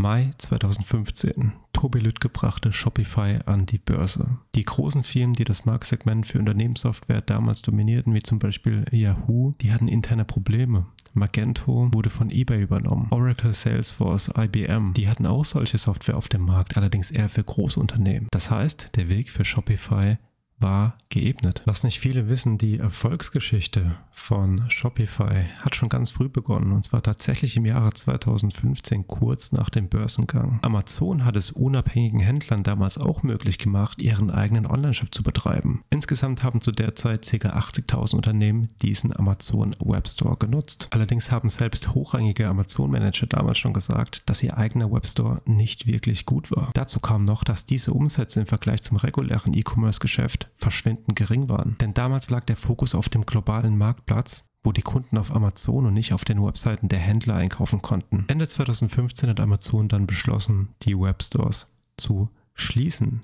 Mai 2015. Tobi Lüttke brachte Shopify an die Börse. Die großen Firmen, die das Marktsegment für Unternehmenssoftware damals dominierten, wie zum Beispiel Yahoo, die hatten interne Probleme. Magento wurde von eBay übernommen. Oracle, Salesforce, IBM, die hatten auch solche Software auf dem Markt, allerdings eher für Großunternehmen. Das heißt, der Weg für Shopify war geebnet. Was nicht viele wissen, die Erfolgsgeschichte von Shopify hat schon ganz früh begonnen und zwar tatsächlich im Jahre 2015, kurz nach dem Börsengang. Amazon hat es unabhängigen Händlern damals auch möglich gemacht, ihren eigenen Online-Shop zu betreiben. Insgesamt haben zu der Zeit ca. 80.000 Unternehmen diesen Amazon Webstore genutzt. Allerdings haben selbst hochrangige Amazon-Manager damals schon gesagt, dass ihr eigener Webstore nicht wirklich gut war. Dazu kam noch, dass diese Umsätze im Vergleich zum regulären E-Commerce-Geschäft verschwindend gering waren. Denn damals lag der Fokus auf dem globalen Marktplatz, wo die Kunden auf Amazon und nicht auf den Webseiten der Händler einkaufen konnten. Ende 2015 hat Amazon dann beschlossen, die Webstores zu schließen.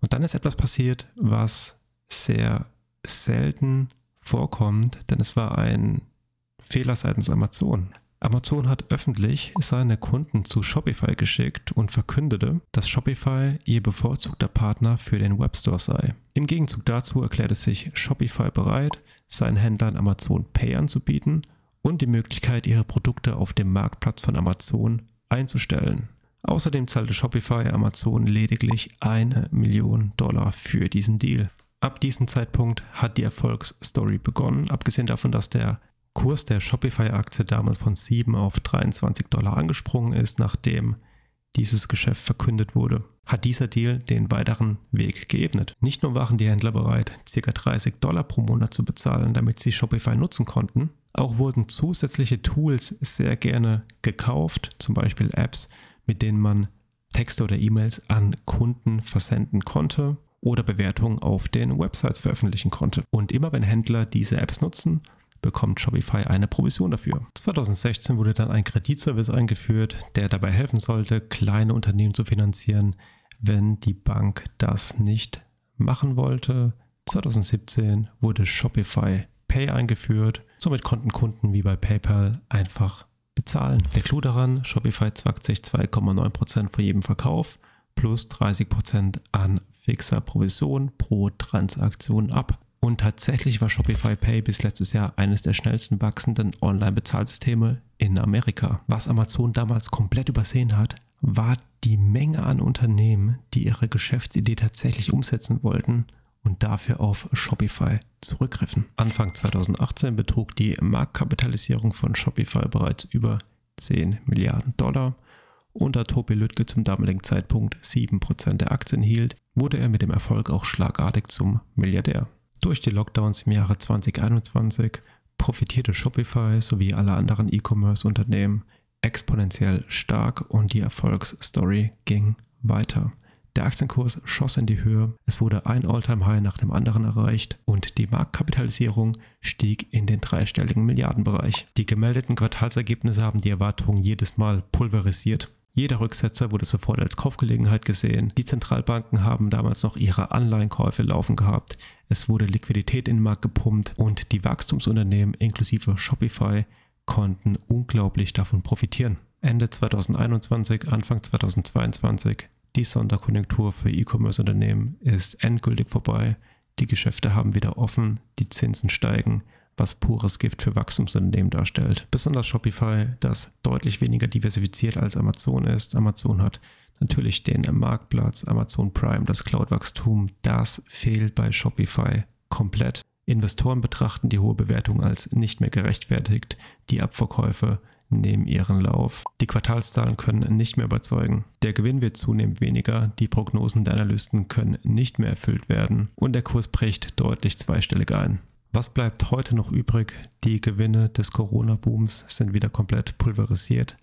Und dann ist etwas passiert, was sehr selten vorkommt, denn es war ein Fehler seitens Amazon. Amazon hat öffentlich seine Kunden zu Shopify geschickt und verkündete, dass Shopify ihr bevorzugter Partner für den Webstore sei. Im Gegenzug dazu erklärte sich Shopify bereit, seinen Händlern Amazon Pay anzubieten und die Möglichkeit, ihre Produkte auf dem Marktplatz von Amazon einzustellen. Außerdem zahlte Shopify Amazon lediglich eine Million Dollar für diesen Deal. Ab diesem Zeitpunkt hat die Erfolgsstory begonnen, abgesehen davon, dass der Kurs der Shopify-Aktie damals von 7 auf 23 Dollar angesprungen ist, nachdem dieses Geschäft verkündet wurde, hat dieser Deal den weiteren Weg geebnet. Nicht nur waren die Händler bereit, ca. 30 Dollar pro Monat zu bezahlen, damit sie Shopify nutzen konnten, auch wurden zusätzliche Tools sehr gerne gekauft, zum Beispiel Apps, mit denen man Texte oder E-Mails an Kunden versenden konnte oder Bewertungen auf den Websites veröffentlichen konnte. Und immer wenn Händler diese Apps nutzen, bekommt Shopify eine Provision dafür. 2016 wurde dann ein Kreditservice eingeführt, der dabei helfen sollte, kleine Unternehmen zu finanzieren, wenn die Bank das nicht machen wollte. 2017 wurde Shopify Pay eingeführt. Somit konnten Kunden wie bei PayPal einfach bezahlen. Der Clou daran, Shopify zwackt sich 2,9% von jedem Verkauf plus 30% an fixer Provision pro Transaktion ab. Und tatsächlich war Shopify Pay bis letztes Jahr eines der schnellsten wachsenden Online-Bezahlsysteme in Amerika. Was Amazon damals komplett übersehen hat, war die Menge an Unternehmen, die ihre Geschäftsidee tatsächlich umsetzen wollten und dafür auf Shopify zurückgriffen. Anfang 2018 betrug die Marktkapitalisierung von Shopify bereits über 10 Milliarden Dollar und da Tobi Lüttke zum damaligen Zeitpunkt 7% der Aktien hielt, wurde er mit dem Erfolg auch schlagartig zum Milliardär. Durch die Lockdowns im Jahre 2021 profitierte Shopify sowie alle anderen E-Commerce-Unternehmen exponentiell stark und die Erfolgsstory ging weiter. Der Aktienkurs schoss in die Höhe, es wurde ein All-Time-High nach dem anderen erreicht und die Marktkapitalisierung stieg in den dreistelligen Milliardenbereich. Die gemeldeten Quartalsergebnisse haben die Erwartungen jedes Mal pulverisiert jeder Rücksetzer wurde sofort als Kaufgelegenheit gesehen. Die Zentralbanken haben damals noch ihre Anleihenkäufe laufen gehabt. Es wurde Liquidität in den Markt gepumpt und die Wachstumsunternehmen inklusive Shopify konnten unglaublich davon profitieren. Ende 2021, Anfang 2022, die Sonderkonjunktur für E-Commerce-Unternehmen ist endgültig vorbei. Die Geschäfte haben wieder offen, die Zinsen steigen was pures Gift für Wachstumsunternehmen darstellt. Besonders Shopify, das deutlich weniger diversifiziert als Amazon ist. Amazon hat natürlich den Marktplatz, Amazon Prime, das Cloud-Wachstum. Das fehlt bei Shopify komplett. Investoren betrachten die hohe Bewertung als nicht mehr gerechtfertigt. Die Abverkäufe nehmen ihren Lauf. Die Quartalszahlen können nicht mehr überzeugen. Der Gewinn wird zunehmend weniger, die Prognosen der Analysten können nicht mehr erfüllt werden und der Kurs bricht deutlich zweistellig ein. Was bleibt heute noch übrig? Die Gewinne des Corona-Booms sind wieder komplett pulverisiert.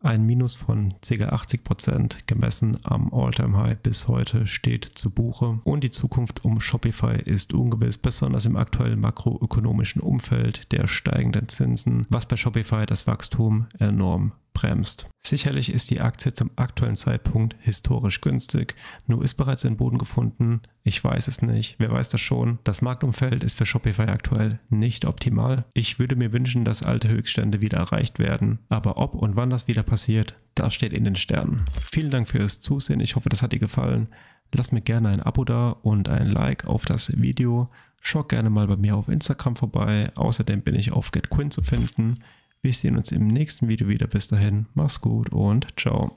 Ein Minus von ca. 80% gemessen am All-Time-High bis heute steht zu Buche und die Zukunft um Shopify ist ungewiss, besonders im aktuellen makroökonomischen Umfeld der steigenden Zinsen, was bei Shopify das Wachstum enorm bremst. Sicherlich ist die Aktie zum aktuellen Zeitpunkt historisch günstig, nur ist bereits den Boden gefunden. Ich weiß es nicht, wer weiß das schon. Das Marktumfeld ist für Shopify aktuell nicht optimal. Ich würde mir wünschen, dass alte Höchststände wieder erreicht werden, aber ob und wann das wieder passiert, das steht in den Sternen. Vielen Dank fürs Zusehen, ich hoffe, das hat dir gefallen. Lass mir gerne ein Abo da und ein Like auf das Video. Schau gerne mal bei mir auf Instagram vorbei. Außerdem bin ich auf GetQuinn zu finden. Wir sehen uns im nächsten Video wieder. Bis dahin, mach's gut und ciao.